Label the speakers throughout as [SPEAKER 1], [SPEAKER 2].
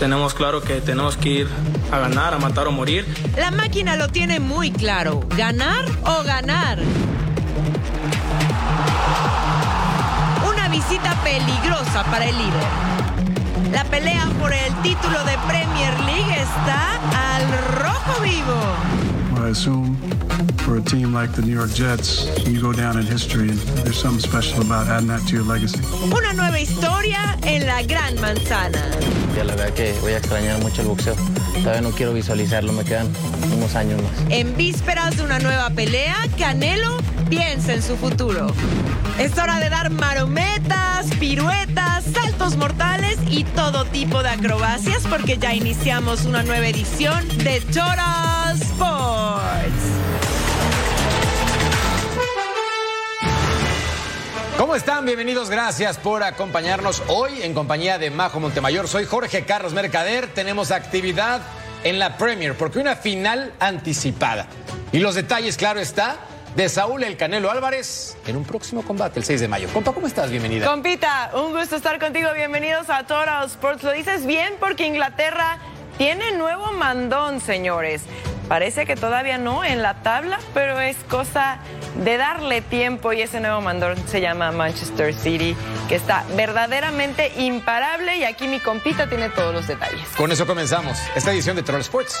[SPEAKER 1] Tenemos claro que tenemos que ir a ganar, a matar o morir.
[SPEAKER 2] La máquina lo tiene muy claro. ¿Ganar o ganar? Una visita peligrosa para el líder. La pelea por el título de Premier League está al rojo vivo.
[SPEAKER 3] For a team like the New York Jets, you go down in history, and there's something special about adding that to your legacy.
[SPEAKER 2] Una nueva historia en la Gran Manzana.
[SPEAKER 4] Ya la verdad que voy a extrañar mucho el boxeo. Todavía no quiero visualizarlo, me quedan unos años más.
[SPEAKER 2] En vísperas de una nueva pelea, Canelo piensa en su futuro. Es hora de dar marometas, piruetas, saltos mortales y todo tipo de acrobacias porque ya iniciamos una nueva edición de Total Sports.
[SPEAKER 5] ¿Cómo están? Bienvenidos, gracias por acompañarnos hoy en compañía de Majo Montemayor. Soy Jorge Carlos Mercader. Tenemos actividad en la Premier porque una final anticipada. Y los detalles, claro está, de Saúl El Canelo Álvarez en un próximo combate el 6 de mayo. Compa, ¿cómo estás? Bienvenida.
[SPEAKER 6] Compita, un gusto estar contigo. Bienvenidos a Total Sports. Lo dices bien porque Inglaterra tiene nuevo mandón, señores. Parece que todavía no en la tabla, pero es cosa de darle tiempo y ese nuevo mandón se llama Manchester City, que está verdaderamente imparable y aquí mi compita tiene todos los detalles.
[SPEAKER 5] Con eso comenzamos esta edición de Troll Sports.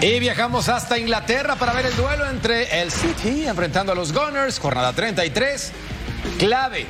[SPEAKER 5] Y viajamos hasta Inglaterra para ver el duelo entre el City enfrentando a los Gunners, jornada 33. Clave.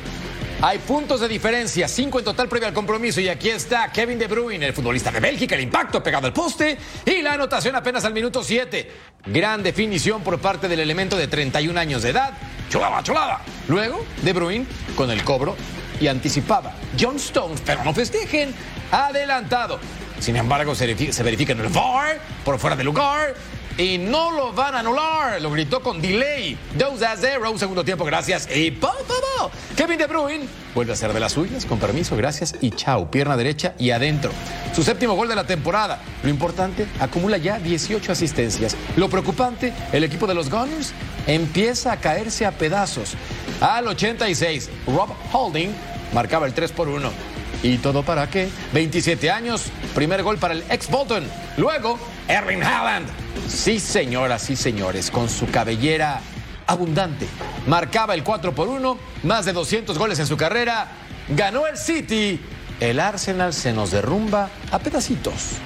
[SPEAKER 5] Hay puntos de diferencia, cinco en total previo al compromiso. Y aquí está Kevin De Bruyne, el futbolista de Bélgica, el impacto pegado al poste y la anotación apenas al minuto 7. Gran definición por parte del elemento de 31 años de edad. Cholaba, cholaba. Luego, De Bruyne con el cobro y anticipaba. John Stones, pero no festejen, adelantado. Sin embargo, se verifica, se verifica en el VAR, por fuera de lugar, y no lo van a anular. Lo gritó con delay. 2 a 0, un segundo tiempo, gracias. Y po, po. Kevin De Bruyne vuelve a ser de las suyas, con permiso, gracias. Y chao, pierna derecha y adentro. Su séptimo gol de la temporada. Lo importante, acumula ya 18 asistencias. Lo preocupante, el equipo de los Gunners empieza a caerse a pedazos. Al 86, Rob Holding marcaba el 3 por 1. ¿Y todo para qué? 27 años, primer gol para el ex Bolton. Luego, Erling Haaland. Sí, señoras, sí, señores, con su cabellera abundante. Marcaba el 4 por 1, más de 200 goles en su carrera. Ganó el City. El Arsenal se nos derrumba a pedacitos.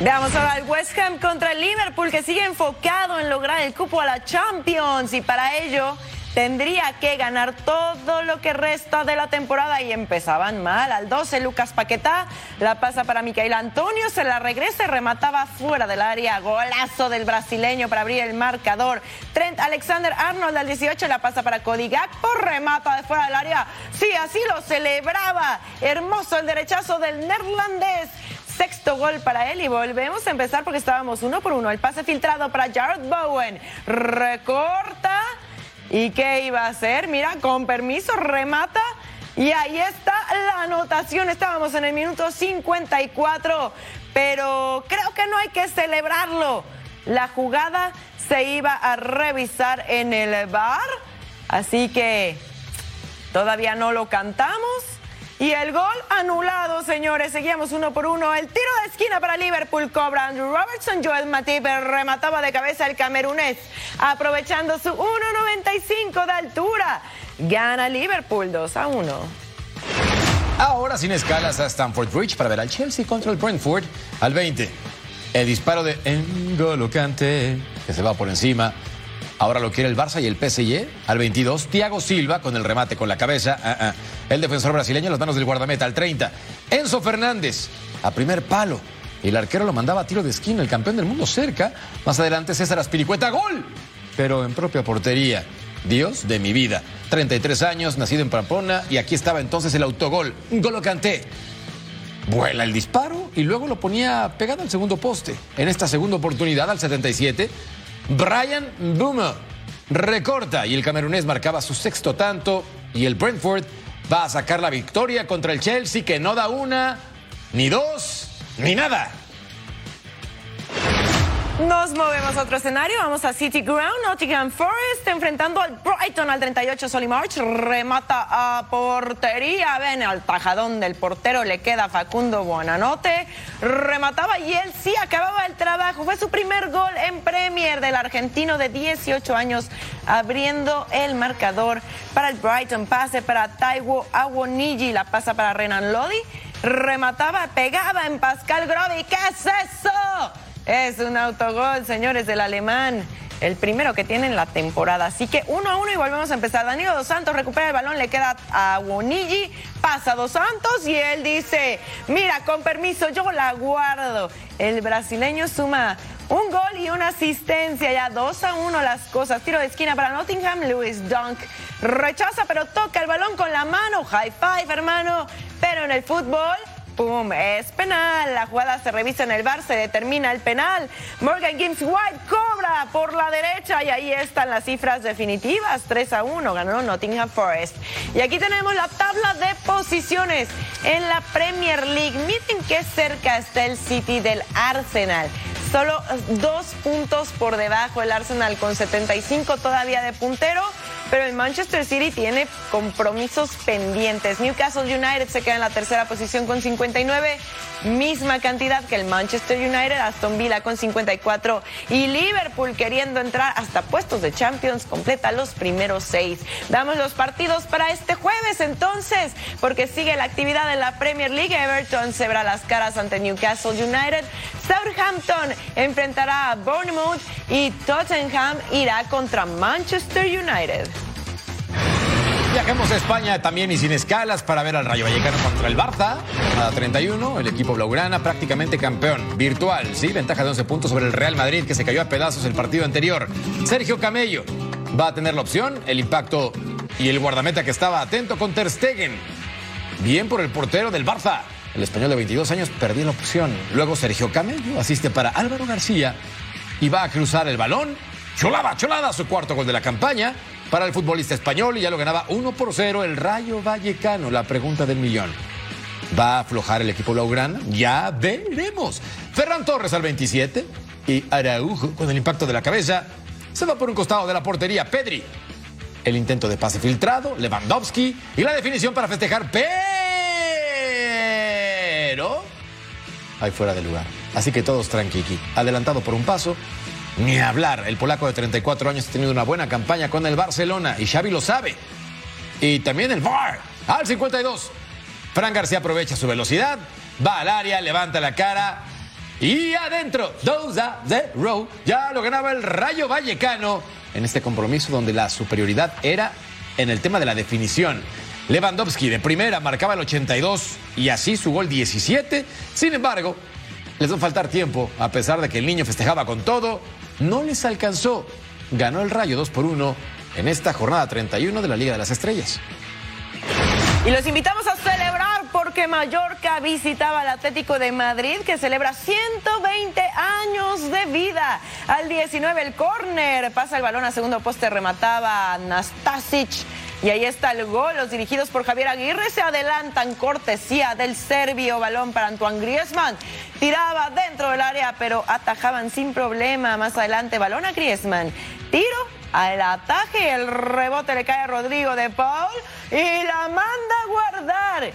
[SPEAKER 6] Veamos ahora el West Ham contra el Liverpool que sigue enfocado en lograr el cupo a la Champions y para ello tendría que ganar todo lo que resta de la temporada y empezaban mal. Al 12 Lucas Paquetá la pasa para Micael Antonio, se la regresa y remataba fuera del área. Golazo del brasileño para abrir el marcador. Trent Alexander Arnold al 18 la pasa para Cody Gakpo, remata de fuera del área. Sí, así lo celebraba. Hermoso el derechazo del neerlandés. Sexto gol para él y volvemos a empezar porque estábamos uno por uno. El pase filtrado para Jared Bowen. Recorta. ¿Y qué iba a hacer? Mira, con permiso, remata. Y ahí está la anotación. Estábamos en el minuto 54. Pero creo que no hay que celebrarlo. La jugada se iba a revisar en el bar. Así que todavía no lo cantamos. Y el gol anulado, señores. Seguíamos uno por uno. El tiro de esquina para Liverpool cobra Andrew Robertson. Joel Matip remataba de cabeza el camerunés, aprovechando su 1.95 de altura. Gana Liverpool 2 a 1.
[SPEAKER 5] Ahora sin escalas a Stamford Bridge para ver al Chelsea contra el Brentford al 20. El disparo de N'Golo Kanté, que se va por encima. Ahora lo quiere el Barça y el PSG al 22. Thiago Silva con el remate con la cabeza. Ah, ah. El defensor brasileño en las manos del guardameta al 30. Enzo Fernández a primer palo. el arquero lo mandaba a tiro de esquina, el campeón del mundo cerca. Más adelante César Aspiricueta, gol, pero en propia portería. Dios de mi vida. 33 años, nacido en Pamplona y aquí estaba entonces el autogol. Un gol lo canté. Vuela el disparo y luego lo ponía pegado al segundo poste. En esta segunda oportunidad, al 77, Brian Boomer recorta y el camerunés marcaba su sexto tanto y el Brentford va a sacar la victoria contra el Chelsea que no da una, ni dos, ni nada.
[SPEAKER 6] Nos movemos a otro escenario, vamos a City Ground, Nottingham Forest, enfrentando al Brighton al 38, Solly March, remata a portería, ven al tajadón del portero, le queda Facundo Buenanote, remataba y él sí acababa el trabajo, fue su primer gol en Premier del argentino de 18 años, abriendo el marcador para el Brighton, pase para Taiwo Awoniji, la pasa para Renan Lodi, remataba, pegaba en Pascal Grovi, ¿qué es eso? Es un autogol, señores, del alemán. El primero que tiene en la temporada. Así que uno a uno y volvemos a empezar. Danilo Dos Santos recupera el balón, le queda a Wonigi, pasa a Dos Santos y él dice, mira, con permiso, yo la guardo. El brasileño suma un gol y una asistencia, ya dos a uno las cosas. Tiro de esquina para Nottingham, Lewis Dunk rechaza, pero toca el balón con la mano. High five, hermano. Pero en el fútbol ¡Pum! Es penal. La jugada se revisa en el bar, se determina el penal. Morgan Gibbs White cobra por la derecha y ahí están las cifras definitivas. 3 a 1 ganó Nottingham Forest. Y aquí tenemos la tabla de posiciones en la Premier League. Miren qué cerca está el City del Arsenal. Solo dos puntos por debajo el Arsenal con 75 todavía de puntero pero el Manchester City tiene compromisos pendientes. Newcastle United se queda en la tercera posición con 59, misma cantidad que el Manchester United, Aston Villa con 54 y Liverpool queriendo entrar hasta puestos de Champions completa los primeros seis. Damos los partidos para este jueves entonces, porque sigue la actividad de la Premier League. Everton se verá las caras ante Newcastle United. Southampton enfrentará a Bournemouth y Tottenham irá contra Manchester United.
[SPEAKER 5] Viajemos a España también y sin escalas para ver al Rayo Vallecano contra el Barça. A 31, el equipo blaugrana prácticamente campeón. Virtual, sí, ventaja de 11 puntos sobre el Real Madrid que se cayó a pedazos el partido anterior. Sergio Camello va a tener la opción, el impacto y el guardameta que estaba atento con Ter Stegen. Bien por el portero del Barça. El español de 22 años perdió la opción. Luego Sergio Camello asiste para Álvaro García y va a cruzar el balón. Cholada, cholada, su cuarto gol de la campaña para el futbolista español y ya lo ganaba 1 por 0 el Rayo Vallecano. La pregunta del millón. ¿Va a aflojar el equipo Blaugrana? Ya veremos. Ferran Torres al 27 y Araujo con el impacto de la cabeza se va por un costado de la portería. Pedri. El intento de pase filtrado, Lewandowski y la definición para festejar, pero ahí fuera de lugar. Así que todos tranquiqui. Adelantado por un paso, ni hablar. El polaco de 34 años ha tenido una buena campaña con el Barcelona y Xavi lo sabe. Y también el VAR. Al 52. Fran García aprovecha su velocidad, va al área, levanta la cara y adentro. 2 a 0. Ya lo ganaba el Rayo Vallecano en este compromiso donde la superioridad era en el tema de la definición. Lewandowski de primera marcaba el 82 y así su gol 17. Sin embargo, les va a faltar tiempo, a pesar de que el niño festejaba con todo, no les alcanzó. Ganó el Rayo 2 por 1 en esta jornada 31 de la Liga de las Estrellas.
[SPEAKER 6] Y los invitamos a celebrar porque Mallorca visitaba al Atlético de Madrid que celebra 120 años de vida. Al 19 el córner, pasa el balón a segundo poste, remataba Nastasic. Y ahí está el gol. Los dirigidos por Javier Aguirre se adelantan cortesía del serbio. Balón para Antoine Griezmann. Tiraba dentro del área, pero atajaban sin problema. Más adelante, balón a Griezmann. Tiro al ataque. El rebote le cae a Rodrigo de Paul y la manda a guardar.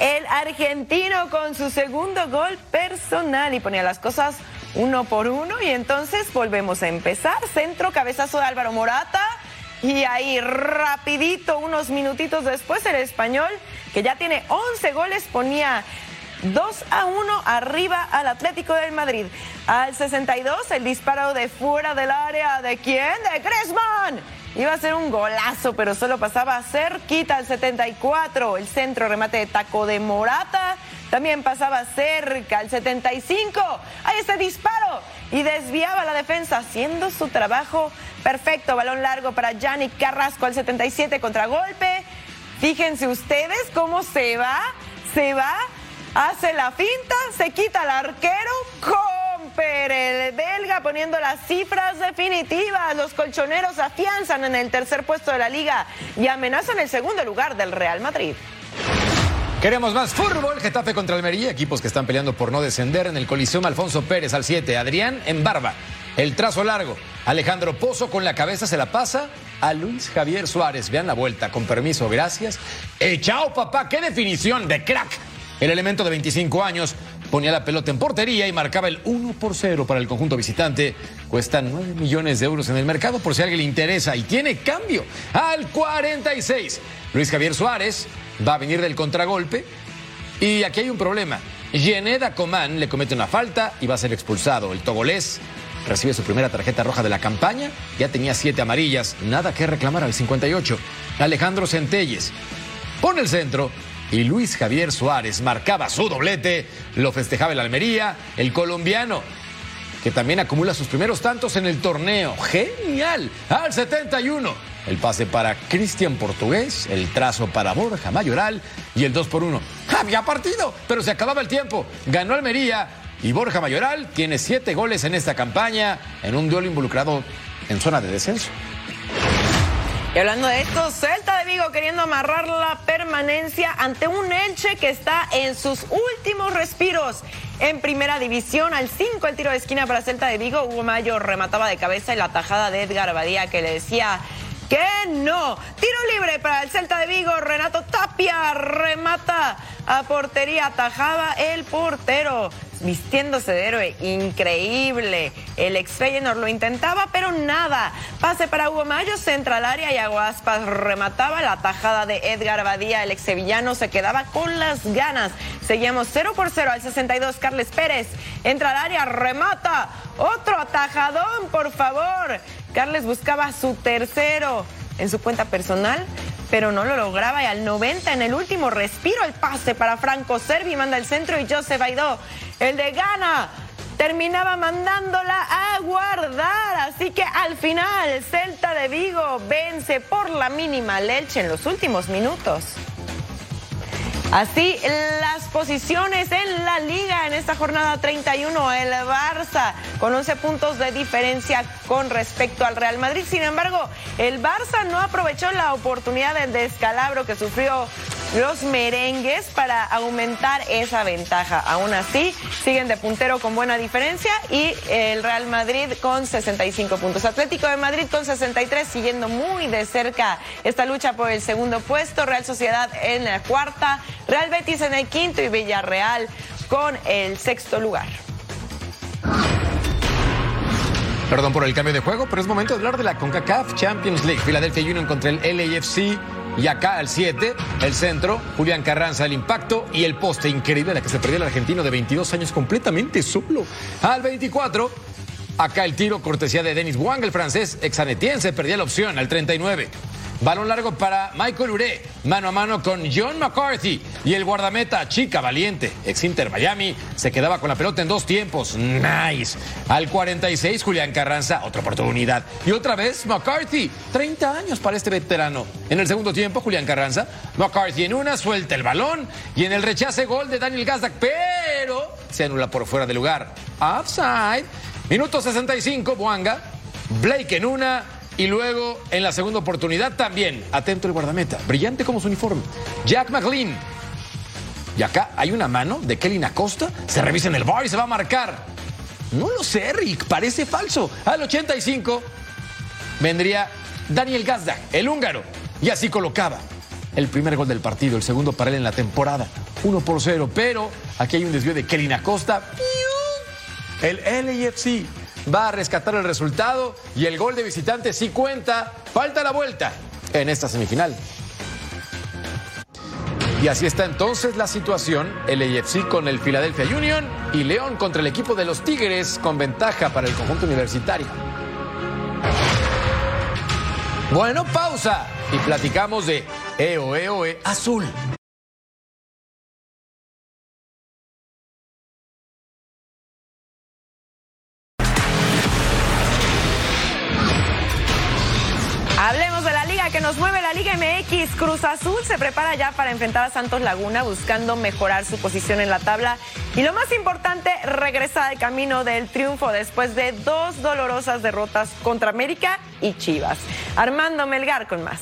[SPEAKER 6] El argentino con su segundo gol personal y ponía las cosas uno por uno. Y entonces volvemos a empezar. Centro, cabezazo de Álvaro Morata. Y ahí rapidito, unos minutitos después, el español, que ya tiene 11 goles, ponía 2 a 1 arriba al Atlético del Madrid. Al 62, el disparo de fuera del área. ¿De quién? De Griezmann. Iba a ser un golazo, pero solo pasaba cerquita al 74. El centro remate de taco de Morata. También pasaba cerca al 75. Ahí está disparo y desviaba la defensa haciendo su trabajo perfecto. Balón largo para Yannick Carrasco al 77 contragolpe. Fíjense ustedes cómo se va, se va, hace la finta, se quita al arquero. Comper, el belga poniendo las cifras definitivas. Los colchoneros afianzan en el tercer puesto de la liga y amenazan el segundo lugar del Real Madrid.
[SPEAKER 5] Queremos más fútbol. Getafe contra Almería, equipos que están peleando por no descender en el Coliseum. Alfonso Pérez al 7, Adrián en barba. El trazo largo. Alejandro Pozo con la cabeza se la pasa a Luis Javier Suárez. Vean la vuelta, con permiso, gracias. Eh, chao, papá, qué definición de crack. El elemento de 25 años ponía la pelota en portería y marcaba el 1 por 0 para el conjunto visitante. Cuesta 9 millones de euros en el mercado por si a alguien le interesa y tiene cambio al 46. Luis Javier Suárez va a venir del contragolpe y aquí hay un problema. Yeneda Coman le comete una falta y va a ser expulsado. El togolés recibe su primera tarjeta roja de la campaña, ya tenía siete amarillas, nada que reclamar al 58. Alejandro Centelles pone el centro y Luis Javier Suárez marcaba su doblete, lo festejaba el Almería, el colombiano que también acumula sus primeros tantos en el torneo. Genial, al 71. El pase para Cristian Portugués, el trazo para Borja Mayoral y el 2 por 1. Había partido, pero se acababa el tiempo. Ganó Almería y Borja Mayoral tiene siete goles en esta campaña en un duelo involucrado en zona de descenso.
[SPEAKER 6] Y hablando de esto, Celta de Vigo queriendo amarrar la permanencia ante un Elche que está en sus últimos respiros. En primera división, al 5 el tiro de esquina para Celta de Vigo, Hugo Mayo remataba de cabeza y la tajada de Edgar Badía que le decía que no. Tiro libre para el Celta de Vigo, Renato Tapia remata a portería, atajaba el portero vistiéndose de héroe, increíble. El ex Feyenoord lo intentaba, pero nada. Pase para Hugo Mayo, centra al área y Aguaspas remataba la tajada de Edgar Badía. El ex sevillano se quedaba con las ganas. Seguíamos 0 por 0 al 62. Carles Pérez entra al área, remata. Otro atajadón, por favor. Carles buscaba su tercero en su cuenta personal pero no lo lograba y al 90 en el último respiro el pase para Franco Servi manda el centro y Joseph Aidó, el de Gana, terminaba mandándola a guardar. Así que al final Celta de Vigo vence por la mínima Leche en los últimos minutos. Así las posiciones en la liga en esta jornada 31, el Barça con 11 puntos de diferencia con respecto al Real Madrid. Sin embargo, el Barça no aprovechó la oportunidad del descalabro que sufrió los merengues para aumentar esa ventaja. Aún así, siguen de puntero con buena diferencia y el Real Madrid con 65 puntos. Atlético de Madrid con 63, siguiendo muy de cerca esta lucha por el segundo puesto. Real Sociedad en la cuarta, Real Betis en el quinto y Villarreal con el sexto lugar.
[SPEAKER 5] Perdón por el cambio de juego, pero es momento de hablar de la CONCACAF Champions League. Philadelphia Union contra el LAFC. Y acá al 7, el centro, Julián Carranza, el impacto y el poste increíble la que se perdió el argentino de 22 años completamente solo. Al 24, acá el tiro, cortesía de Denis Wang, el francés exanetiense, perdía la opción al 39. Balón largo para Michael Uré, mano a mano con John McCarthy. Y el guardameta, chica valiente, ex Inter Miami, se quedaba con la pelota en dos tiempos. Nice. Al 46, Julián Carranza, otra oportunidad. Y otra vez McCarthy, 30 años para este veterano. En el segundo tiempo, Julián Carranza, McCarthy en una, suelta el balón. Y en el rechace, gol de Daniel Gazdak, pero se anula por fuera de lugar. Offside. Minuto 65, Buanga. Blake en una, y luego, en la segunda oportunidad, también, atento el guardameta, brillante como su uniforme, Jack McLean. Y acá hay una mano de Kelly Acosta, se revisa en el bar y se va a marcar. No lo sé, Rick, parece falso. Al 85 vendría Daniel Gazda, el húngaro, y así colocaba el primer gol del partido, el segundo para él en la temporada, 1 por 0. Pero aquí hay un desvío de Kelly Acosta. El LAFC va a rescatar el resultado y el gol de visitante sí cuenta. Falta la vuelta en esta semifinal. Y así está entonces la situación, el AFC con el Philadelphia Union y León contra el equipo de los Tigres con ventaja para el conjunto universitario. Bueno, pausa y platicamos de EOEOE Azul.
[SPEAKER 6] Azul se prepara ya para enfrentar a Santos Laguna buscando mejorar su posición en la tabla. Y lo más importante, regresa al camino del triunfo después de dos dolorosas derrotas contra América y Chivas. Armando Melgar con más.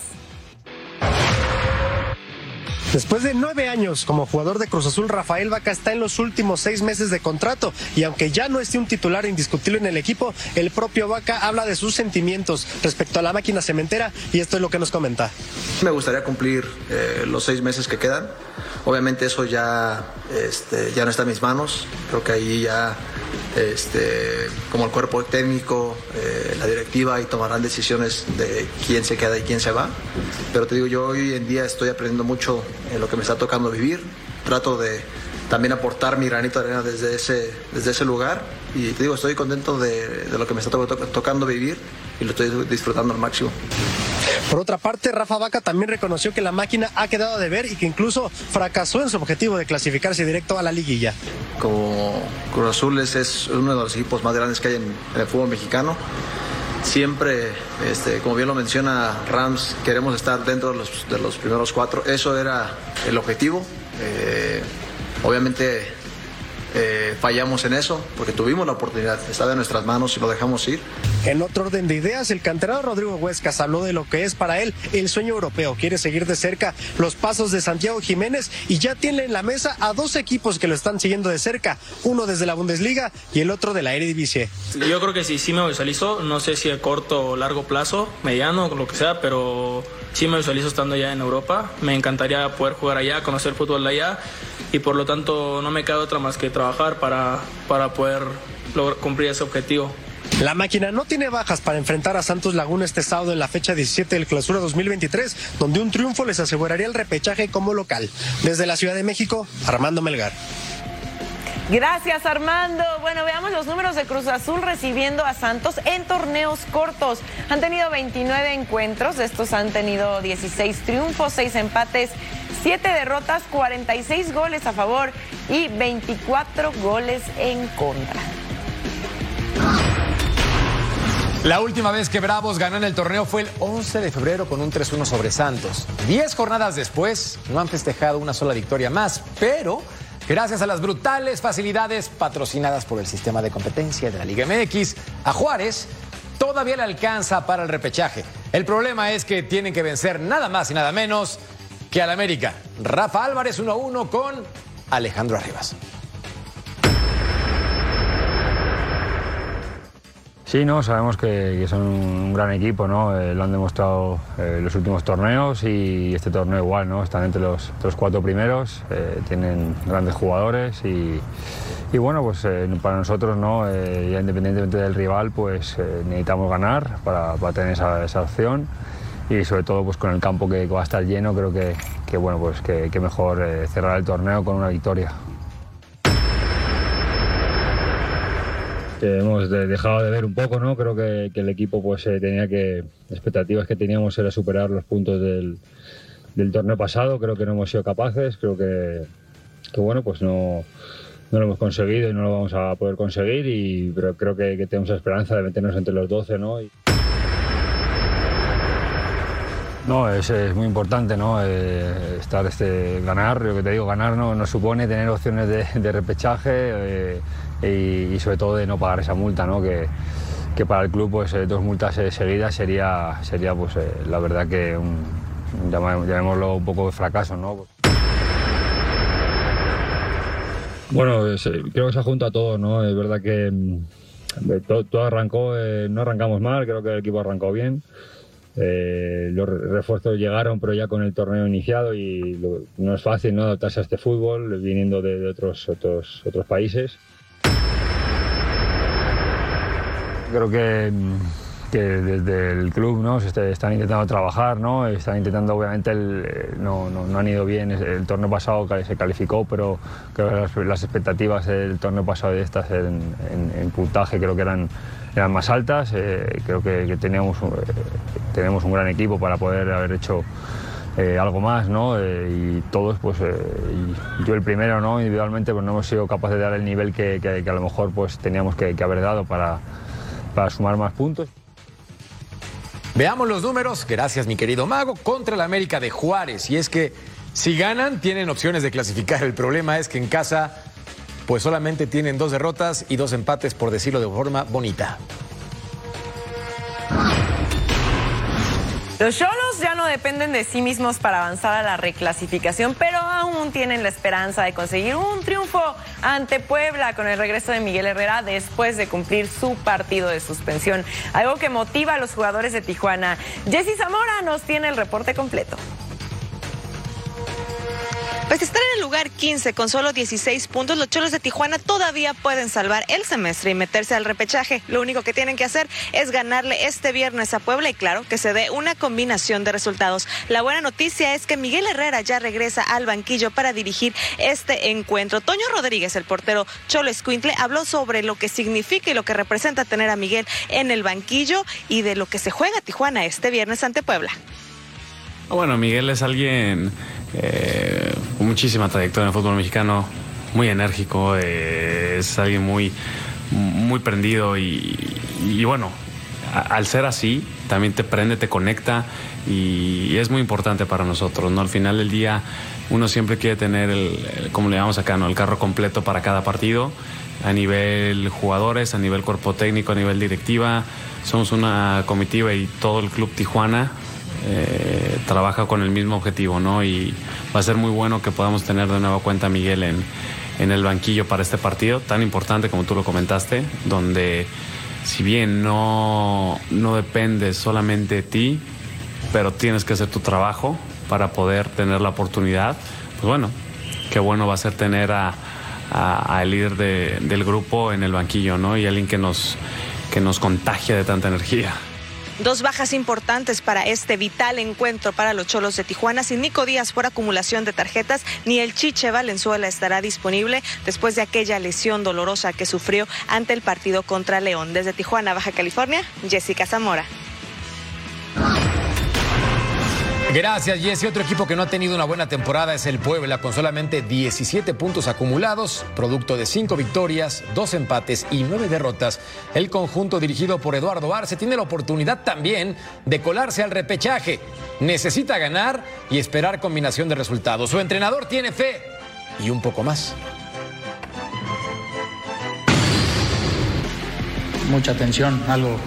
[SPEAKER 7] Después de nueve años como jugador de Cruz Azul, Rafael Vaca está en los últimos seis meses de contrato y aunque ya no esté un titular indiscutible en el equipo, el propio Vaca habla de sus sentimientos respecto a la máquina cementera y esto es lo que nos comenta.
[SPEAKER 8] Me gustaría cumplir eh, los seis meses que quedan. Obviamente eso ya, este, ya no está en mis manos. Creo que ahí ya este, como el cuerpo técnico, eh, la directiva y tomarán decisiones de quién se queda y quién se va. Pero te digo, yo hoy en día estoy aprendiendo mucho en lo que me está tocando vivir. Trato de también aportar mi granito de arena desde ese, desde ese lugar. Y te digo, estoy contento de, lo que me está to tocando vivir y lo estoy disfrutando al máximo.
[SPEAKER 7] Por otra parte, Rafa Vaca también reconoció que la máquina ha quedado de ver y que incluso fracasó en su objetivo de clasificarse directo a la liguilla.
[SPEAKER 8] Como Cruz Azul es, uno de los equipos más grandes que hay en, el fútbol mexicano. Siempre, este, como bien lo menciona Rams, queremos estar dentro de los, primeros cuatro. Eso era el objetivo. Eh, obviamente eh, fallamos en eso porque tuvimos la oportunidad, estaba en nuestras manos y lo dejamos ir.
[SPEAKER 7] En otro orden de ideas, el canterano Rodrigo Huescas habló de lo que es para él el sueño europeo. Quiere seguir de cerca los pasos de Santiago Jiménez y ya tiene en la mesa a dos equipos que lo están siguiendo de cerca, uno desde la Bundesliga y el otro de la Eredivisie.
[SPEAKER 1] Yo creo que sí, sí me visualizo, no sé si a corto o largo plazo, mediano, lo que sea, pero sí me visualizo estando ya en Europa. Me encantaría poder jugar allá, conocer fútbol allá y por lo tanto no me queda otra más que trabajar para, para poder lograr, cumplir ese objetivo.
[SPEAKER 7] La máquina no tiene bajas para enfrentar a Santos Laguna este sábado en la fecha 17 del Clausura 2023, donde un triunfo les aseguraría el repechaje como local. Desde la Ciudad de México, Armando Melgar.
[SPEAKER 6] Gracias Armando. Bueno, veamos los números de Cruz Azul recibiendo a Santos en torneos cortos. Han tenido 29 encuentros, estos han tenido 16 triunfos, 6 empates, 7 derrotas, 46 goles a favor y 24 goles en contra.
[SPEAKER 5] La última vez que Bravos ganó en el torneo fue el 11 de febrero con un 3-1 sobre Santos. Diez jornadas después, no han festejado una sola victoria más, pero Gracias a las brutales facilidades patrocinadas por el sistema de competencia de la Liga MX, a Juárez todavía le alcanza para el repechaje. El problema es que tienen que vencer nada más y nada menos que al América. Rafa Álvarez 1-1 con Alejandro Arribas.
[SPEAKER 9] Sí, no, sabemos que, son un gran equipo, ¿no? Eh, lo han demostrado eh, los últimos torneos y este torneo igual, ¿no? Están entre los, cuatro primeros, eh, tienen grandes jugadores y, bueno, pues para nosotros, ¿no? ya independientemente del rival, pues necesitamos ganar para, tener esa, opción y sobre todo pues con el campo que, va a estar lleno, creo que, bueno, pues que mejor cerrar el torneo con una victoria. Hemos dejado de ver un poco, ¿no? Creo que, el equipo pues eh, tenía que, expectativas que teníamos era superar los puntos del, torneo pasado, creo que no hemos sido capaces, creo que, bueno, pues no, no, lo hemos conseguido y no lo vamos a poder conseguir, y, pero creo que, tenemos la esperanza de meternos entre los 12, ¿no? No, es, muy importante, ¿no? Eh, estar este, ganar, lo que te digo, ganar no, supone tener opciones de, repechaje. Eh, y, sobre todo de no pagar esa multa, ¿no? que, que para el club pues, eh, dos multas eh, seguidas sería, sería pues, eh, la verdad que un, llamémoslo un poco de fracaso. ¿no? Bueno, creo que se junta todo, ¿no? Es verdad que mm, todo, arrancó, no arrancamos mal, creo que el equipo arrancó bien. los refuerzos llegaron, pero ya con el torneo iniciado y no es fácil ¿no? adaptarse a este fútbol viniendo de, de otros, otros, otros países. Creo que, desde el club ¿no? se están intentando trabajar, ¿no? están intentando, obviamente, el, no, no, han ido bien. El torneo pasado se calificó, pero las, expectativas del torneo pasado de estas en, puntaje creo que eran, eran más altas. Eh, creo que, teníamos, eh, tenemos un gran equipo para poder haber hecho eh, algo más, ¿no? y todos, pues, yo el primero, ¿no? Individualmente, pues no hemos sido capaces de dar el nivel que, que, a lo mejor pues teníamos que haber dado para para sumar más puntos.
[SPEAKER 5] Veamos los números, gracias mi querido Mago, contra el América de Juárez. Y es que si ganan, tienen opciones de clasificar. El problema es que en casa, pues solamente tienen dos derrotas y dos empates, por decirlo de forma bonita.
[SPEAKER 6] Los Cholos ya no dependen de sí mismos para avanzar a la reclasificación, pero aún tienen la esperanza de conseguir un triunfo ante Puebla con el regreso de Miguel Herrera después de cumplir su partido de suspensión. Algo que motiva a los jugadores de Tijuana. Jesse Zamora nos tiene el reporte completo.
[SPEAKER 10] Pues estar en el lugar 15 con solo 16 puntos, los Cholos de Tijuana todavía pueden salvar el semestre y meterse al repechaje. Lo único que tienen que hacer es ganarle este viernes a Puebla y claro que se dé una combinación de resultados. La buena noticia es que Miguel Herrera ya regresa al banquillo para dirigir este encuentro. Toño Rodríguez, el portero Cholo Escuintle, habló sobre lo que significa y lo que representa tener a Miguel en el banquillo y de lo que se juega Tijuana este viernes ante Puebla.
[SPEAKER 11] Bueno, Miguel es alguien eh, muchísima trayectoria en el fútbol mexicano, muy enérgico, eh, es alguien muy, muy prendido y, bueno, al ser así, también te prende, te conecta y, es muy importante para nosotros, ¿no? Al final del día uno siempre quiere tener, el, como le llamamos acá, ¿no? El carro completo para cada partido, a nivel jugadores, a nivel cuerpo técnico, a nivel directiva. Somos una comitiva y todo el club Tijuana eh, trabaja con el mismo objetivo, ¿no? Y va a ser muy bueno que podamos tener de nuevo cuenta a Miguel en, en el banquillo para este partido tan importante como tú lo comentaste, donde si bien no, no depende solamente de ti, pero tienes que hacer tu trabajo para poder tener la oportunidad, pues bueno, qué bueno va a ser tener a, a, líder del grupo en el banquillo, ¿no? Y alguien que nos, que nos contagia de tanta energía.
[SPEAKER 10] Dos bajas importantes para este vital encuentro para los Cholos de Tijuana. Sin Nico Díaz por acumulación de tarjetas, ni el Chiche Valenzuela estará disponible después de aquella lesión dolorosa que sufrió ante el partido contra León. Desde Tijuana, Baja California, Jessica Zamora.
[SPEAKER 5] Gracias, Jesse. Otro equipo que no ha tenido una buena temporada es el Puebla, con solamente 17 puntos acumulados, producto de 5 victorias, 2 empates y 9 derrotas. El conjunto dirigido por Eduardo Arce tiene la oportunidad también de colarse al repechaje. Necesita ganar y esperar combinación de resultados. Su entrenador tiene fe y un poco más.
[SPEAKER 12] Mucha tensión, algo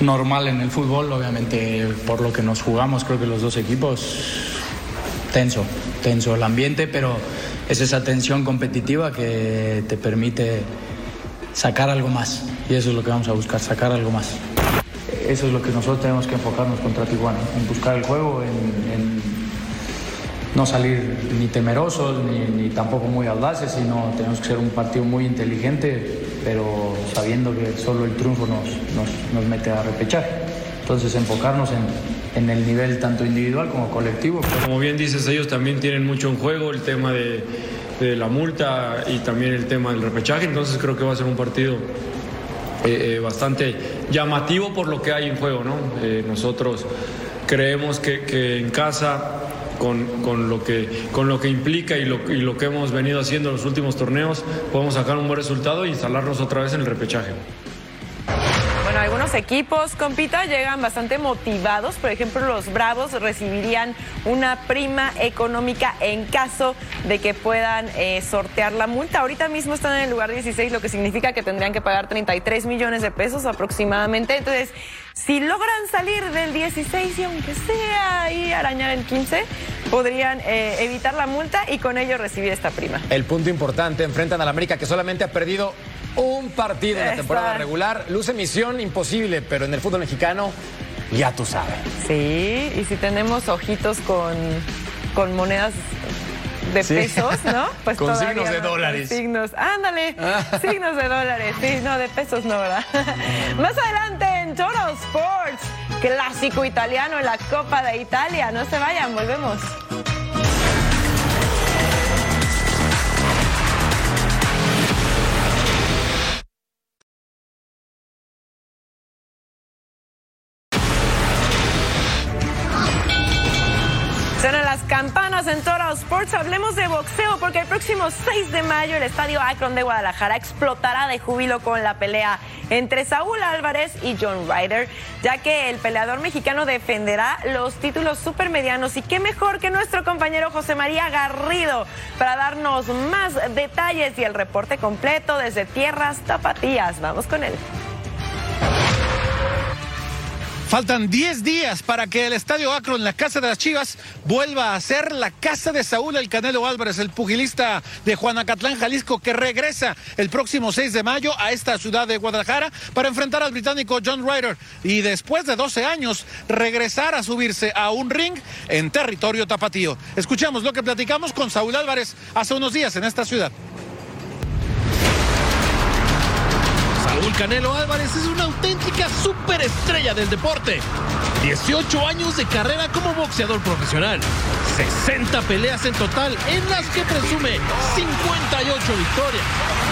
[SPEAKER 12] normal en el fútbol, obviamente por lo que nos jugamos, creo que los dos equipos, tenso, tenso el ambiente, pero es esa tensión competitiva que te permite sacar algo más. Y eso es lo que vamos a buscar, sacar algo más. Eso es lo que nosotros tenemos que enfocarnos contra Tijuana, en buscar el juego, en, no salir ni temerosos ni, ni tampoco muy audaces, sino tenemos que ser un partido muy inteligente, pero sabiendo que solo el triunfo nos, nos, mete a repechar. Entonces enfocarnos en, en, el nivel tanto individual como colectivo.
[SPEAKER 13] Como bien dices, ellos también tienen mucho en juego el tema de, de la multa y también el tema del repechaje, entonces creo que va a ser un partido eh, eh, bastante llamativo por lo que hay en juego. ¿no? Eh, nosotros creemos que, que en casa con, lo, que, con lo que implica y lo, y lo que hemos venido haciendo en los últimos torneos, podemos sacar un buen resultado y instalarnos otra vez en el repechaje.
[SPEAKER 6] Bueno, algunos equipos, compita, llegan bastante motivados. Por ejemplo, los Bravos recibirían una prima económica en caso de que puedan eh, sortear la multa. Ahorita mismo están en el lugar 16, lo que significa que tendrían que pagar 33 millones de pesos aproximadamente. Entonces, si logran salir del 16 y aunque sea ahí arañar el 15, podrían eh, evitar la multa y con ello recibir esta prima.
[SPEAKER 5] El punto importante, enfrentan al América que solamente ha perdido un partido en la temporada regular. Luce misión imposible, pero en el fútbol mexicano ya tú sabes.
[SPEAKER 6] Sí, y si tenemos ojitos con, con monedas de pesos, ¿no?
[SPEAKER 5] Pues con signos de dólares.
[SPEAKER 6] Signos, ándale, signos de dólares. Sí, no, de pesos no, ¿verdad? Más adelante en Toro Sports, clásico italiano en la Copa de Italia. No se vayan, volvemos. Más en Total Sports. Hablemos de boxeo porque el próximo 6 de mayo el estadio Akron de Guadalajara explotará de júbilo con la pelea entre Saúl Álvarez y John Ryder, ya que el peleador mexicano defenderá los títulos supermedianos. Y qué mejor que nuestro compañero José María Garrido para darnos más detalles y el reporte completo desde Tierras Tapatías. Vamos con él.
[SPEAKER 14] Faltan 10 días para que el Estadio Akron, la casa de las Chivas, vuelva a ser la casa de Saúl El Canelo Álvarez, el pugilista de Juanacatlán, Jalisco, que regresa el próximo 6 de mayo a esta ciudad de Guadalajara para enfrentar al británico John Ryder y después de 12 años regresar a subirse a un ring en territorio tapatío. Escuchamos lo que platicamos con Saúl Álvarez hace unos días en esta ciudad.
[SPEAKER 15] Saúl Canelo Álvarez es una auténtica superestrella del deporte. 18 años de carrera como boxeador profesional. 60 peleas en total en las que presume 58 victorias.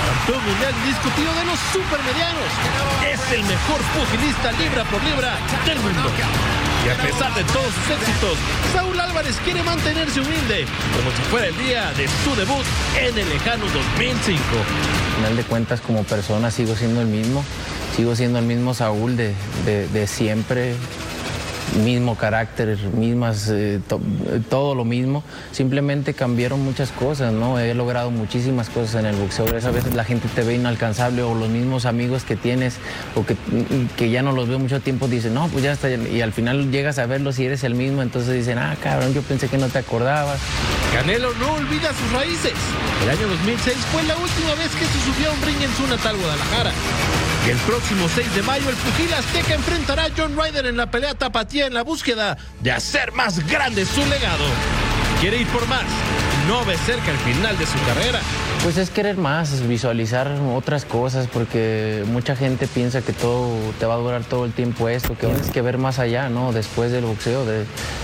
[SPEAKER 15] Campeón mundial indiscutido de los supermedianos. Es el mejor pugilista libra por libra del mundo. Y a pesar de todos sus éxitos, Saúl Álvarez quiere mantenerse humilde, como si fuera el día de su debut en el lejano 2005.
[SPEAKER 4] Al final de cuentas, como persona sigo siendo el mismo, sigo siendo el mismo Saúl de, de- de siempre, mismo carácter, mismas, eh, to- todo lo mismo. Simplemente cambiaron muchas cosas, ¿no? He logrado muchísimas cosas en el boxeo. A veces la gente te ve inalcanzable o los mismos amigos que tienes o que, que ya no los veo mucho tiempo dicen, no, pues ya está. Y al final llegas a verlos y eres el mismo, entonces dicen, ah, cabrón, yo pensé que no te acordabas.
[SPEAKER 15] Canelo no olvida sus raíces. El año 2006 fue la última vez que se subió a un ring en su natal Guadalajara. El próximo 6 de mayo el pugil azteca enfrentará a John Ryder en la pelea tapatía en la búsqueda de hacer más grande su legado. Quiere ir por más. No ve cerca el final de su carrera.
[SPEAKER 4] Pues es querer más, visualizar otras cosas, porque mucha gente piensa que todo te va a durar todo el tiempo esto, que tienes que ver más allá, ¿no? Después del boxeo,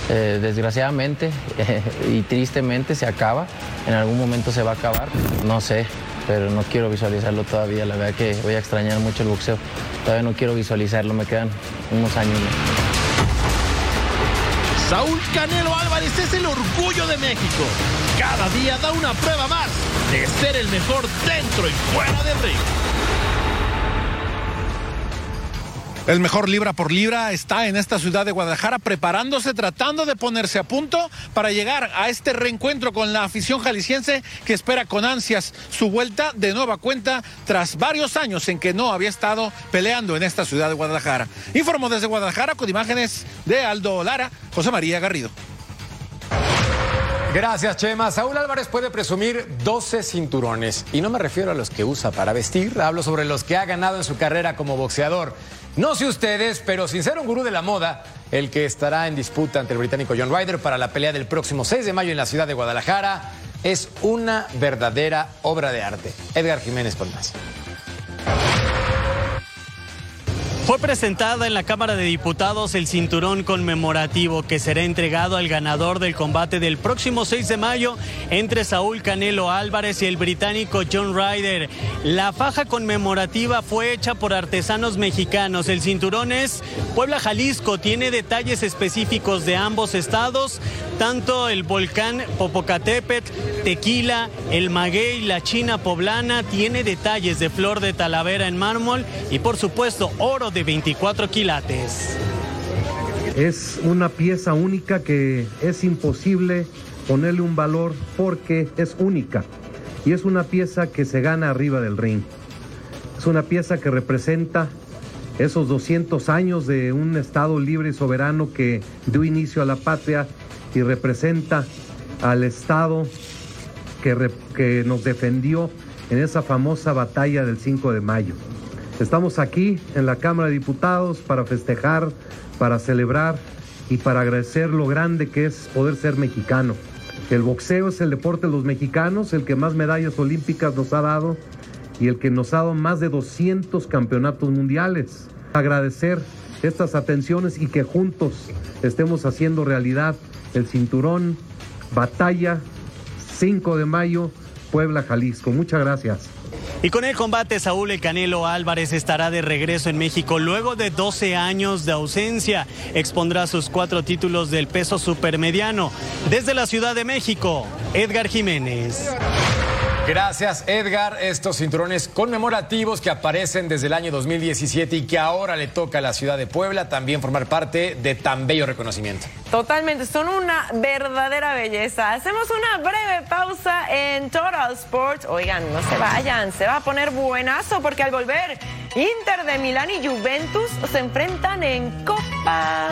[SPEAKER 4] eh, desgraciadamente y tristemente se acaba, en algún momento se va a acabar, no sé, pero no quiero visualizarlo todavía, la verdad que voy a extrañar mucho el boxeo, todavía no quiero visualizarlo, me quedan unos años.
[SPEAKER 15] Saúl Canelo Álvarez es el orgullo de México. Cada día da una prueba más de ser el mejor dentro y fuera del ring.
[SPEAKER 14] El mejor libra por libra está en esta ciudad de Guadalajara preparándose, tratando de ponerse a punto para llegar a este reencuentro con la afición jalisciense que espera con ansias su vuelta de nueva cuenta tras varios años en que no había estado peleando en esta ciudad de Guadalajara. Informo desde Guadalajara con imágenes de Aldo Lara, José María Garrido.
[SPEAKER 5] Gracias, Chema. Saúl Álvarez puede presumir 12 cinturones. Y no me refiero a los que usa para vestir, hablo sobre los que ha ganado en su carrera como boxeador. No sé ustedes, pero sin ser un gurú de la moda, el que estará en disputa ante el británico John Ryder para la pelea del próximo 6 de mayo en la ciudad de Guadalajara es una verdadera obra de arte. Edgar Jiménez con
[SPEAKER 16] Fue presentada en la Cámara de Diputados el cinturón conmemorativo que será entregado al ganador del combate del próximo 6 de mayo entre Saúl Canelo Álvarez y el británico John Ryder. La faja conmemorativa fue hecha por artesanos mexicanos. El cinturón es Puebla, Jalisco. Tiene detalles específicos de ambos estados, tanto el volcán Popocatépetl, Tequila, el maguey, la China poblana. Tiene detalles de flor de talavera en mármol y por supuesto oro de 24 quilates.
[SPEAKER 17] Es una pieza única que es imposible ponerle un valor porque es única. Y es una pieza que se gana arriba del ring. Es una pieza que representa esos 200 años de un Estado libre y soberano que dio inicio a la patria y representa al Estado que, que nos defendió en esa famosa batalla del 5 de mayo. Estamos aquí en la Cámara de Diputados para festejar, para celebrar y para agradecer lo grande que es poder ser mexicano. El boxeo es el deporte de los mexicanos, el que más medallas olímpicas nos ha dado y el que nos ha dado más de 200 campeonatos mundiales. Agradecer estas atenciones y que juntos estemos haciendo realidad el cinturón Batalla 5 de mayo, Puebla, Jalisco. Muchas gracias.
[SPEAKER 16] Y con el combate, Saúl El Canelo Álvarez estará de regreso en México luego de 12 años de ausencia. Expondrá sus cuatro títulos del peso supermediano. Desde la Ciudad de México, Edgar Jiménez.
[SPEAKER 5] Gracias, Edgar. Estos cinturones conmemorativos que aparecen desde el año 2017 y que ahora le toca a la ciudad de Puebla también formar parte de tan bello reconocimiento.
[SPEAKER 6] Totalmente, son una verdadera belleza. Hacemos una breve pausa en Total Sports. Oigan, no se vayan, se va a poner buenazo porque al volver, Inter de Milán y Juventus se enfrentan en Copa.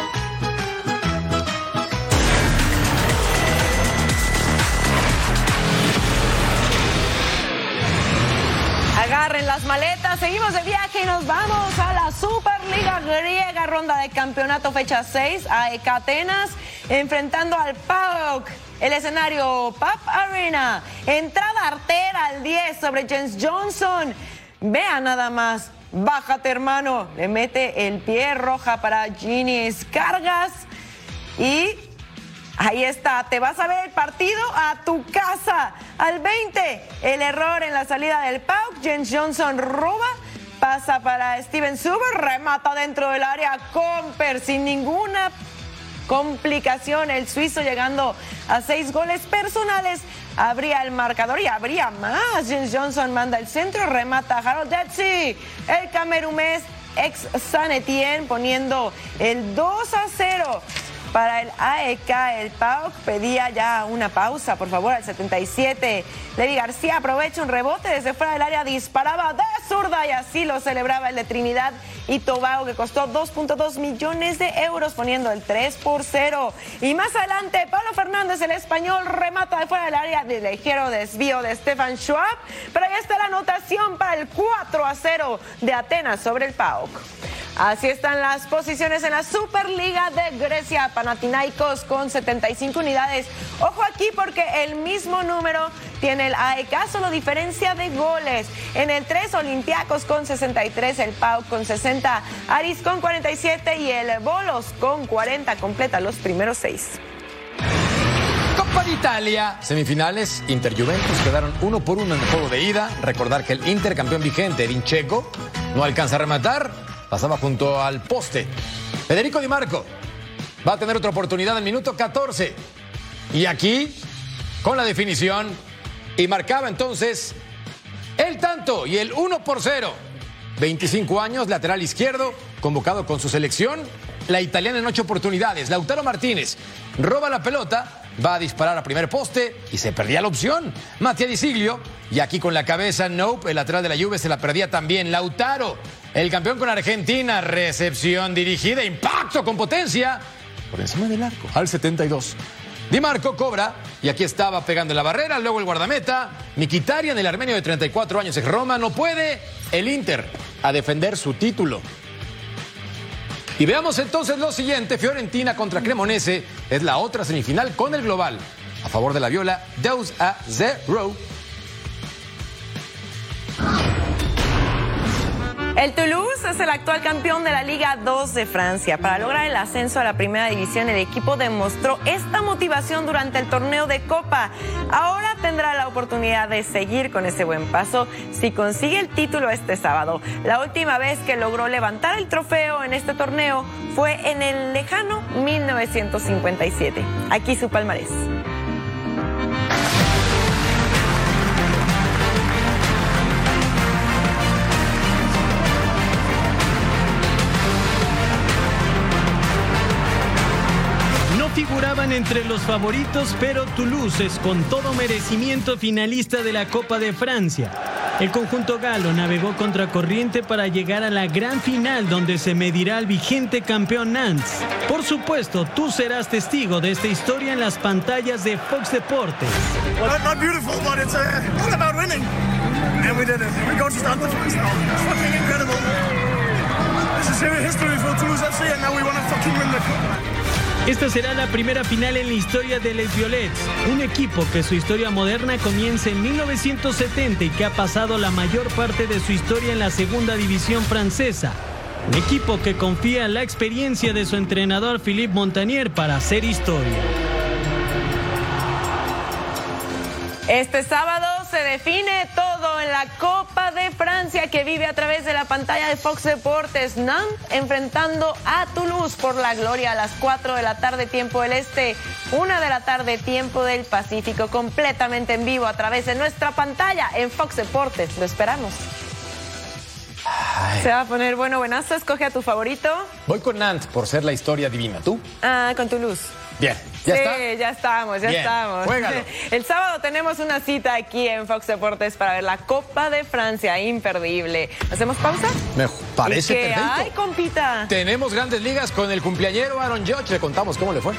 [SPEAKER 6] Agarren las maletas, seguimos de viaje y nos vamos a la Superliga Griega, ronda de campeonato fecha 6, AEK Atenas, enfrentando al PAOK. El escenario Pap Arena, entrada artera al 10 sobre James Johnson. Vea nada más, bájate hermano, le mete el pie roja para Ginny Cargas y Ahí está, te vas a ver el partido a tu casa. Al 20, el error en la salida del PAUC. James Johnson roba, pasa para Steven Suber, remata dentro del área Comper sin ninguna complicación. El suizo llegando a seis goles personales. Habría el marcador y habría más. James Johnson manda el centro, remata Harold Detsy. El camerumés ex San Etienne poniendo el 2 a 0 para el AEK. El PAOK pedía ya una pausa, por favor, al 77. Levi García aprovecha un rebote desde fuera del área, disparaba de zurda y así lo celebraba el de Trinidad y Tobago, que costó 2.2 millones de euros, poniendo el 3 por 0. Y más adelante, Pablo Fernández, el español, remata de fuera del área de ligero desvío de Stefan Schwab. Pero ahí está la anotación para el 4 a 0 de Atenas sobre el PAOK. Así están las posiciones en la Superliga de Grecia. Panathinaikos con 75 unidades. Ojo aquí porque el mismo número tiene el AEK, solo diferencia de goles. En el 3, Olympiacos con 63, el Pau con 60, Aris con 47 y el Bolos con 40. Completa los primeros seis.
[SPEAKER 5] Copa de Italia, semifinales, Inter Juventus quedaron uno por uno en el juego de ida. Recordar que el Inter campeón vigente, Edin Checo, no alcanza a rematar, pasaba junto al poste. Federico Di Marco va a tener otra oportunidad en minuto 14. Y aquí, con la definición, y marcaba entonces el tanto y el 1 por 0. 25 años, lateral izquierdo, convocado con su selección. La italiana en ocho oportunidades. Lautaro Martínez roba la pelota, va a disparar a primer poste y se perdía la opción. Matías Di Siglio, y aquí con la cabeza, Nope, el lateral de la Juve se la perdía también. Lautaro, el campeón con Argentina, recepción dirigida, impacto con potencia por encima del arco, al 72. Di Marco cobra y aquí estaba pegando la barrera, luego el guardameta. Mikitarian, el armenio de 34 años ex Roma, no puede el Inter a defender su título. Y veamos entonces lo siguiente, Fiorentina contra Cremonese es la otra semifinal con el global. A favor de la Viola, 2 a 0.
[SPEAKER 6] El Toulouse es el actual campeón de la Liga 2 de Francia. Para lograr el ascenso a la primera división, el equipo demostró esta motivación durante el torneo de Copa. Ahora tendrá la oportunidad de seguir con ese buen paso si consigue el título este sábado. La última vez que logró levantar el trofeo en este torneo fue en el lejano 1957. Aquí su palmarés.
[SPEAKER 16] Entre los favoritos, pero Toulouse es con todo merecimiento finalista de la Copa de Francia. El conjunto galo navegó contra corriente para llegar a la gran final donde se medirá al vigente campeón Nantes. Por supuesto, tú serás testigo de esta historia en las pantallas de Fox Deportes.
[SPEAKER 18] Uh. This is history for Toulouse FC and now we want to fucking win the cup.
[SPEAKER 16] Esta será la primera final en la historia de Les Violets, un equipo que su historia moderna comienza en 1970 y que ha pasado la mayor parte de su historia en la segunda división francesa. Un equipo que confía en la experiencia de su entrenador Philippe Montanier para hacer historia.
[SPEAKER 6] Este sábado se define todo en la Copa de Francia que vive a través de la pantalla de Fox Deportes. Nantes enfrentando a Toulouse por la gloria a las 4 de la tarde, tiempo del Este, 1 de la tarde, tiempo del Pacífico, completamente en vivo a través de nuestra pantalla en Fox Deportes. Lo esperamos. Se va a poner bueno, buenazo. Escoge a tu favorito.
[SPEAKER 5] Voy con Nantes por ser la historia divina. ¿Tú?
[SPEAKER 6] Ah, con Toulouse.
[SPEAKER 5] Bien. ¿Ya
[SPEAKER 6] sí,
[SPEAKER 5] está?
[SPEAKER 6] ya estamos, ya
[SPEAKER 5] Bien,
[SPEAKER 6] estamos.
[SPEAKER 5] juégalo.
[SPEAKER 6] El sábado tenemos una cita aquí en Fox Deportes para ver la Copa de Francia, imperdible. ¿Hacemos pausa?
[SPEAKER 5] Me parece
[SPEAKER 6] ¿Y qué
[SPEAKER 5] perfecto.
[SPEAKER 6] hay, compita?
[SPEAKER 5] Tenemos grandes ligas con el cumpleañero Aaron Judge. Le contamos cómo le fue.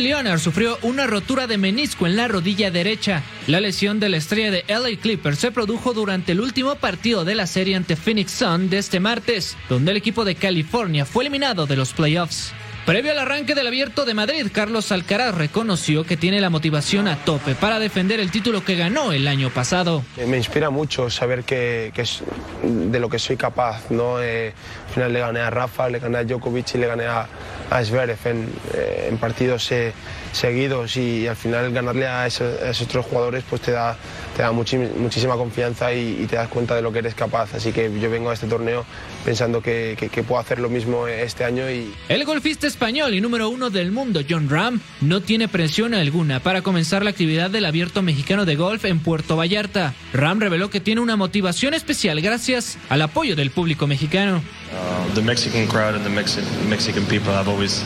[SPEAKER 19] Leonard sufrió una rotura de menisco en la rodilla derecha. La lesión de la estrella de LA Clippers se produjo durante el último partido de la serie ante Phoenix Sun de este martes, donde el equipo de California fue eliminado de los playoffs. Previo al arranque del Abierto de Madrid, Carlos Alcaraz reconoció que tiene la motivación a tope para defender el título que ganó el año pasado.
[SPEAKER 20] Eh, Me inspira mucho saber que, es de lo que soy capaz. ¿no? Al final le gané a Rafa, le gané a Djokovic y le gané a, a Zverev en, eh, en partidos eh, seguidos y, al final ganarle a, esos, a esos tres jugadores pues te da, te da muchi- muchísima confianza y, y te das cuenta de lo que eres capaz. Así que yo vengo a este torneo pensando que, que- que puedo hacer lo mismo este año y,
[SPEAKER 19] El golfista español y número uno del mundo, John Ram, no tiene presión alguna para comenzar la actividad del abierto mexicano de golf en Puerto Vallarta. Ram reveló que tiene una motivación especial gracias al apoyo del público mexicano.
[SPEAKER 21] Uh, the Mexican crowd and the Mexi- Mexican people have always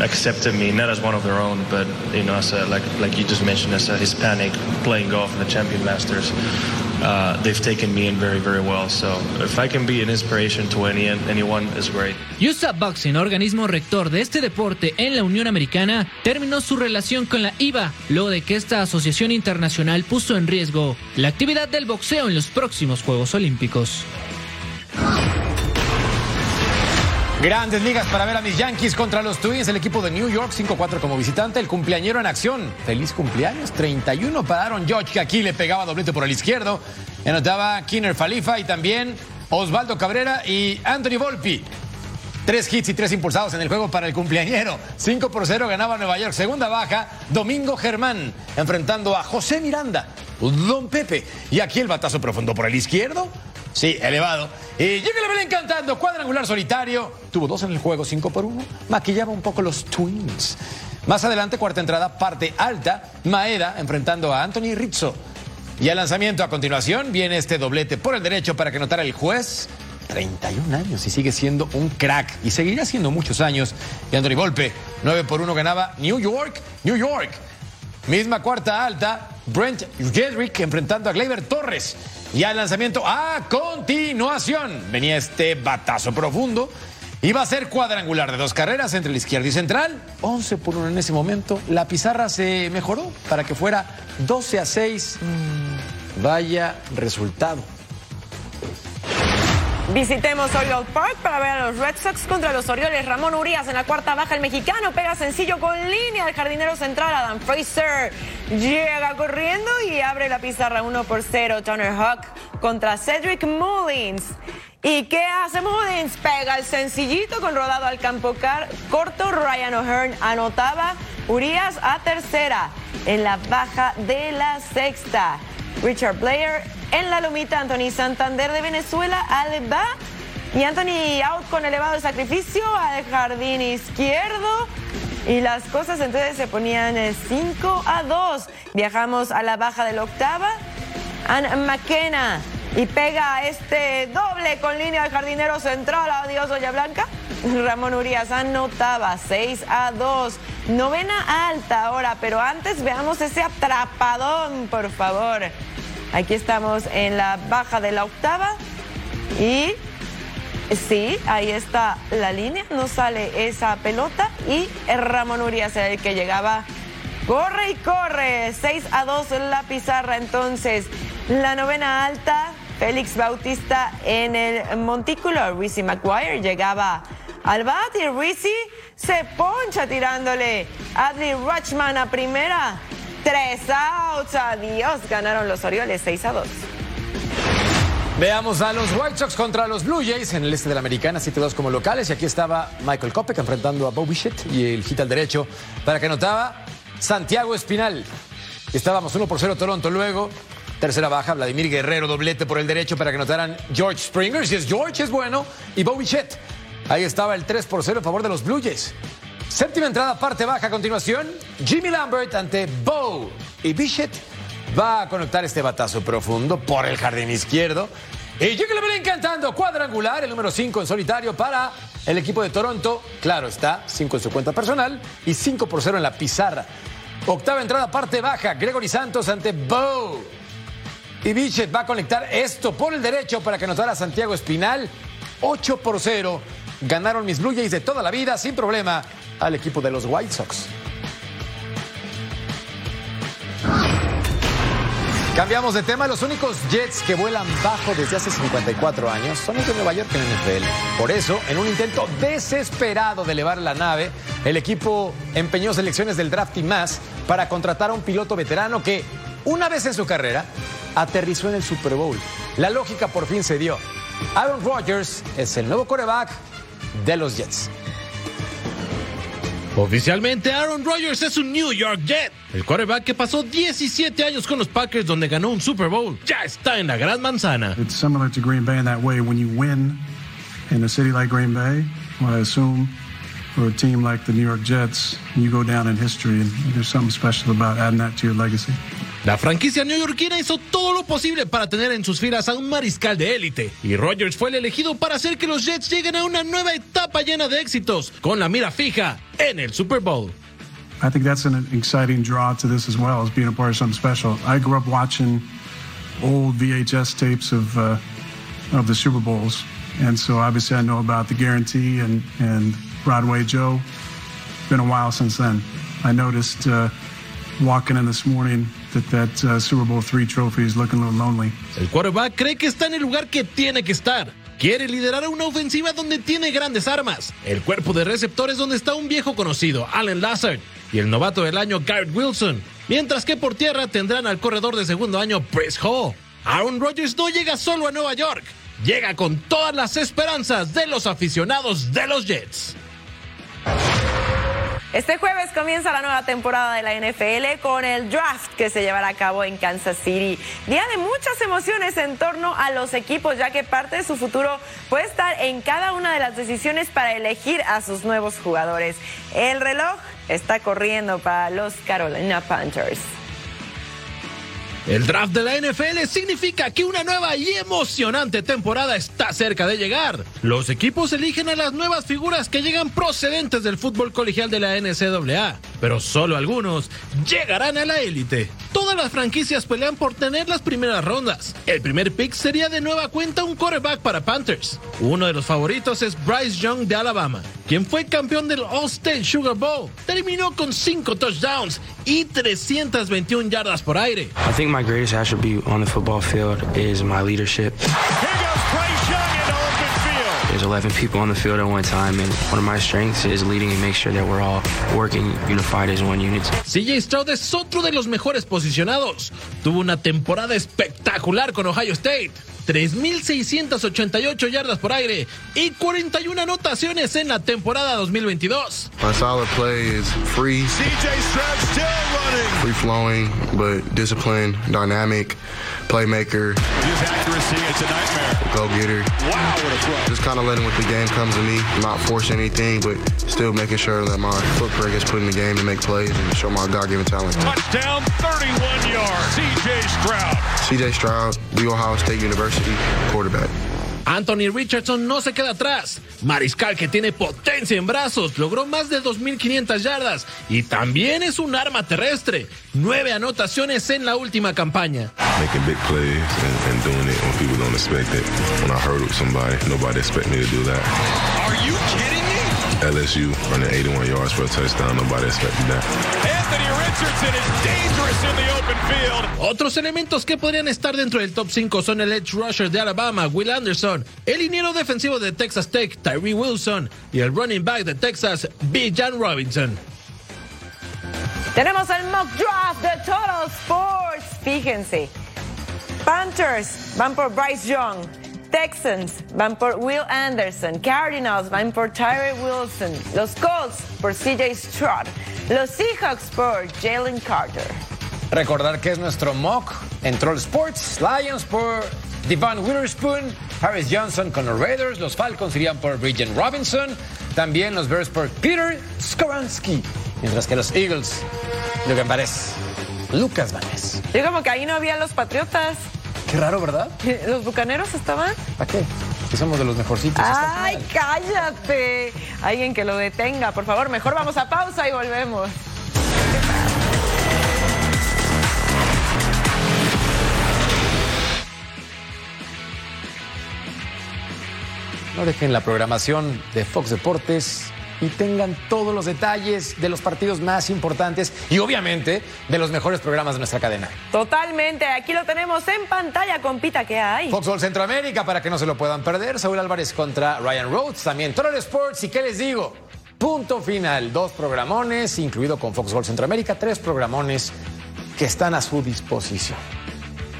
[SPEAKER 21] accepted me not as one of their own, but you know, as a, like like you just mentioned, as a Hispanic playing golf in the Champion Masters. Uh, they've taken me in very, very well. So if I can be an inspiration to any anyone, is great.
[SPEAKER 19] USAP Boxing, organismo rector de este deporte en la Unión Americana, terminó su relación con la IVA luego de que esta asociación internacional puso en riesgo la actividad del boxeo en los próximos Juegos Olímpicos.
[SPEAKER 5] Grandes ligas para ver a mis Yankees contra los Twins, el equipo de New York 5-4 como visitante, el cumpleañero en acción. Feliz cumpleaños, 31 para Aaron Judge, que aquí le pegaba doblete por el izquierdo. Anotaba Kinner Falifa y también Osvaldo Cabrera y Anthony Volpi. Tres hits y tres impulsados en el juego para el cumpleañero. 5 por 0 ganaba Nueva York. Segunda baja, Domingo Germán enfrentando a José Miranda, Don Pepe. Y aquí el batazo profundo por el izquierdo. Sí, elevado. Y llega la Belén cantando, cuadrangular solitario. Tuvo dos en el juego, 5 por 1. Maquillaba un poco los Twins. Más adelante, cuarta entrada, parte alta. Maeda enfrentando a Anthony Rizzo. Y al lanzamiento a continuación viene este doblete por el derecho para que notara el juez. 31 años y sigue siendo un crack. Y seguirá siendo muchos años. Y Anthony Volpe, 9 por 1 ganaba New York, New York. Misma cuarta alta, Brent Jedrick enfrentando a Gleyber Torres. Y al lanzamiento a continuación venía este batazo profundo. Iba a ser cuadrangular de dos carreras entre el izquierdo y central. 11 por 1 en ese momento. La pizarra se mejoró para que fuera 12 a 6. Vaya resultado.
[SPEAKER 6] Visitemos Oriole Park para ver a los Red Sox contra los Orioles. Ramón Urias en la cuarta baja, el mexicano pega sencillo con línea. El jardinero central, Adam Fraser, llega corriendo y abre la pizarra 1 por 0. Turner Hawk contra Cedric Mullins. ¿Y qué hace Mullins? Pega el sencillito con rodado al campo car- corto. Ryan O'Hearn anotaba. Urias a tercera en la baja de la sexta. Richard Blair en la lomita, Anthony Santander de Venezuela, Alba y Anthony out con elevado sacrificio al jardín izquierdo. Y las cosas entonces se ponían 5 a 2. Viajamos a la baja de la octava. Ann McKenna y pega este doble con línea de jardinero central. Adiós, Olla Blanca. Ramón Urias anotaba 6 a 2. Novena alta ahora, pero antes veamos ese atrapadón, por favor. Aquí estamos en la baja de la octava y sí, ahí está la línea, no sale esa pelota y Ramón Urias era el que llegaba. Corre y corre, 6 a 2 en la pizarra entonces. La novena alta, Félix Bautista en el montículo, Rizzy McGuire llegaba al bat y Rizzi se poncha tirándole. Adley Rutschman a primera. Tres outs. Adiós. Ganaron los Orioles 6 a 2.
[SPEAKER 5] Veamos a los White Sox contra los Blue Jays en el este de la Americana, 7-2 como locales. Y aquí estaba Michael Kopech enfrentando a Bobby Shit y el hit al derecho para que anotaba Santiago Espinal. Estábamos 1 por 0 Toronto. Luego, tercera baja, Vladimir Guerrero, doblete por el derecho para que anotaran George Springer. Si es George, es bueno. Y Bobby Shit. Ahí estaba el 3 por 0 en favor de los Blue Jays. Séptima entrada, parte baja a continuación. Jimmy Lambert ante Bo y Bichette va a conectar este batazo profundo por el jardín izquierdo. Y que le ven encantando, cuadrangular, el número 5 en solitario para el equipo de Toronto. Claro, está 5 en su cuenta personal y 5 por 0 en la pizarra. Octava entrada, parte baja, Gregory Santos ante Bo. Y Bichette va a conectar esto por el derecho para que anotara Santiago Espinal. 8 por 0. Ganaron mis Blue Jays de toda la vida sin problema al equipo de los White Sox. Cambiamos de tema. Los únicos Jets que vuelan bajo desde hace 54 años son los de Nueva York en el NFL. Por eso, en un intento desesperado de elevar la nave, el equipo empeñó selecciones del draft y más para contratar a un piloto veterano que, una vez en su carrera, aterrizó en el Super Bowl. La lógica por fin se dio. Aaron Rodgers es el nuevo coreback de los Jets.
[SPEAKER 15] Oficialmente, Aaron Rodgers es un New York Jet. El quarterback que pasó 17 años con los Packers donde ganó un Super Bowl ya está en la gran manzana.
[SPEAKER 22] It's similar to Green Bay in that way. When you win in a city like Green Bay, well, I assume for a team like the New York Jets, you go down in history, and there's something special about adding that to your legacy.
[SPEAKER 15] La franquicia neoyorquina hizo todo lo posible para tener en sus filas a un mariscal de élite y Rodgers fue el elegido para hacer que los Jets lleguen a una nueva etapa llena de éxitos con la mira fija en el Super Bowl.
[SPEAKER 22] I think that's an exciting draw to this as well as being a part of something special. I grew up watching old VHS tapes of uh, of the Super Bowls, and so obviously I know about the guarantee and and Broadway Joe. Been a while since then. I noticed uh, walking in this morning
[SPEAKER 15] El quarterback cree que está en el lugar que tiene que estar. Quiere liderar una ofensiva donde tiene grandes armas. El cuerpo de receptores donde está un viejo conocido, Allen Lazard, y el novato del año, Garrett Wilson. Mientras que por tierra tendrán al corredor de segundo año, Chris Hall. Aaron Rodgers no llega solo a Nueva York. Llega con todas las esperanzas de los aficionados de los Jets.
[SPEAKER 6] Este jueves comienza la nueva temporada de la NFL con el draft que se llevará a cabo en Kansas City. Día de muchas emociones en torno a los equipos, ya que parte de su futuro puede estar en cada una de las decisiones para elegir a sus nuevos jugadores. El reloj está corriendo para los Carolina Panthers.
[SPEAKER 15] El draft de la NFL significa que una nueva y emocionante temporada está cerca de llegar. Los equipos eligen a las nuevas figuras que llegan procedentes del fútbol colegial de la NCAA, pero solo algunos llegarán a la élite. Todas las franquicias pelean por tener las primeras rondas. El primer pick sería de nueva cuenta un quarterback para Panthers. Uno de los favoritos es Bryce Young de Alabama, quien fue campeón del All-State Sugar Bowl. Terminó con 5 touchdowns y 321 yardas por aire.
[SPEAKER 23] My greatest attribute on the football field is my leadership. There's 11 people on the field at one time, and one of my strengths is leading and make sure that we're all working unified as one unit.
[SPEAKER 15] CJ Stroud es otro de los mejores posicionados. Tuvo una temporada espectacular con Ohio State. 3.688 yardas por aire y 41 anotaciones en la temporada 2022.
[SPEAKER 24] My solid play is free.
[SPEAKER 18] CJ Stroud still running.
[SPEAKER 24] Free flowing, but disciplined, dynamic, playmaker.
[SPEAKER 18] Accuracy, it's a nightmare.
[SPEAKER 24] Go getter.
[SPEAKER 18] Wow, what a throw.
[SPEAKER 24] Just kind of letting what the game comes to me, not forcing anything, but still making sure that my footprint gets put in the game to make plays and show my God given talent.
[SPEAKER 18] Touchdown, 31 yards. CJ Stroud.
[SPEAKER 24] CJ Stroud, The Ohio State University, quarterback.
[SPEAKER 15] Anthony Richardson no se queda atrás. Mariscal que tiene potencia en brazos, logró más de 2.500 yardas y también es un arma terrestre. Nueve anotaciones en la última campaña.
[SPEAKER 24] Making big plays and, and doing it when people don't expect it. When I hurdle somebody, nobody expect me to do that.
[SPEAKER 18] Are you kidding me?
[SPEAKER 24] LSU running 81 yards for a touchdown. Nobody expected that.
[SPEAKER 15] Anthony Richardson is dangerous in the open field. Otros elementos que podrían estar dentro del top 5 son el edge rusher de Alabama, Will Anderson, el liniero defensivo de Texas Tech, Tyree Wilson, y el running back de Texas, B. Jan Robinson.
[SPEAKER 6] Tenemos el mock draft de Total Sports. Fíjense. Panthers van por Bryce Young. Texans van por Will Anderson. Cardinals van por Tyree Wilson. Los Colts por CJ Stroud. Los Seahawks por Jalen Carter.
[SPEAKER 5] Recordar que es nuestro mock en Troll Sports. Lions por Devon Witherspoon. Harris Johnson con los Raiders. Los Falcons irían por Bridget Robinson. También los Bears por Peter Skoransky. Mientras que los Eagles, Logan Vares. Lucas Vanes.
[SPEAKER 6] Yo como que ahí no había los Patriotas.
[SPEAKER 5] Qué raro, ¿verdad?
[SPEAKER 6] ¿Los Bucaneros estaban?
[SPEAKER 5] ¿Para qué? Que somos de los mejorcitos.
[SPEAKER 6] ¡Ay, cállate! Alguien que lo detenga, por favor. Mejor vamos a pausa y volvemos.
[SPEAKER 5] No dejen la programación de Fox Deportes y tengan todos los detalles de los partidos más importantes y obviamente de los mejores programas de nuestra cadena.
[SPEAKER 6] Totalmente, aquí lo tenemos en pantalla, compita, ¿qué hay?
[SPEAKER 5] Foxball Centroamérica para que no se lo puedan perder. Saúl Álvarez contra Ryan Rhodes, también Total Sports y qué les digo. Punto final, dos programones, incluido con Foxball Centroamérica, tres programones que están a su disposición.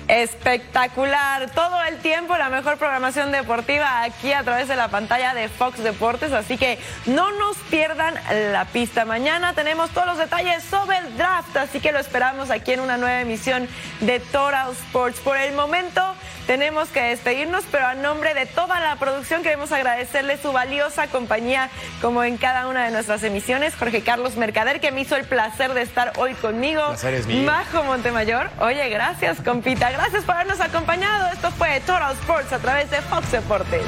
[SPEAKER 6] Espectacular, todo el tiempo la mejor programación deportiva aquí a través de la pantalla de Fox Deportes, así que no nos pierdan la pista. Mañana tenemos todos los detalles sobre el draft, así que lo esperamos aquí en una nueva emisión de Total Sports. Por el momento tenemos que despedirnos, pero a nombre de toda la producción queremos agradecerle su valiosa compañía como en cada una de nuestras emisiones. Jorge Carlos Mercader, que me hizo el placer de estar hoy conmigo.
[SPEAKER 5] Es mío.
[SPEAKER 6] Majo Montemayor. Oye, gracias, compita. Gracias por habernos acompañado. Esto fue Total Sports a través de Fox Deportes.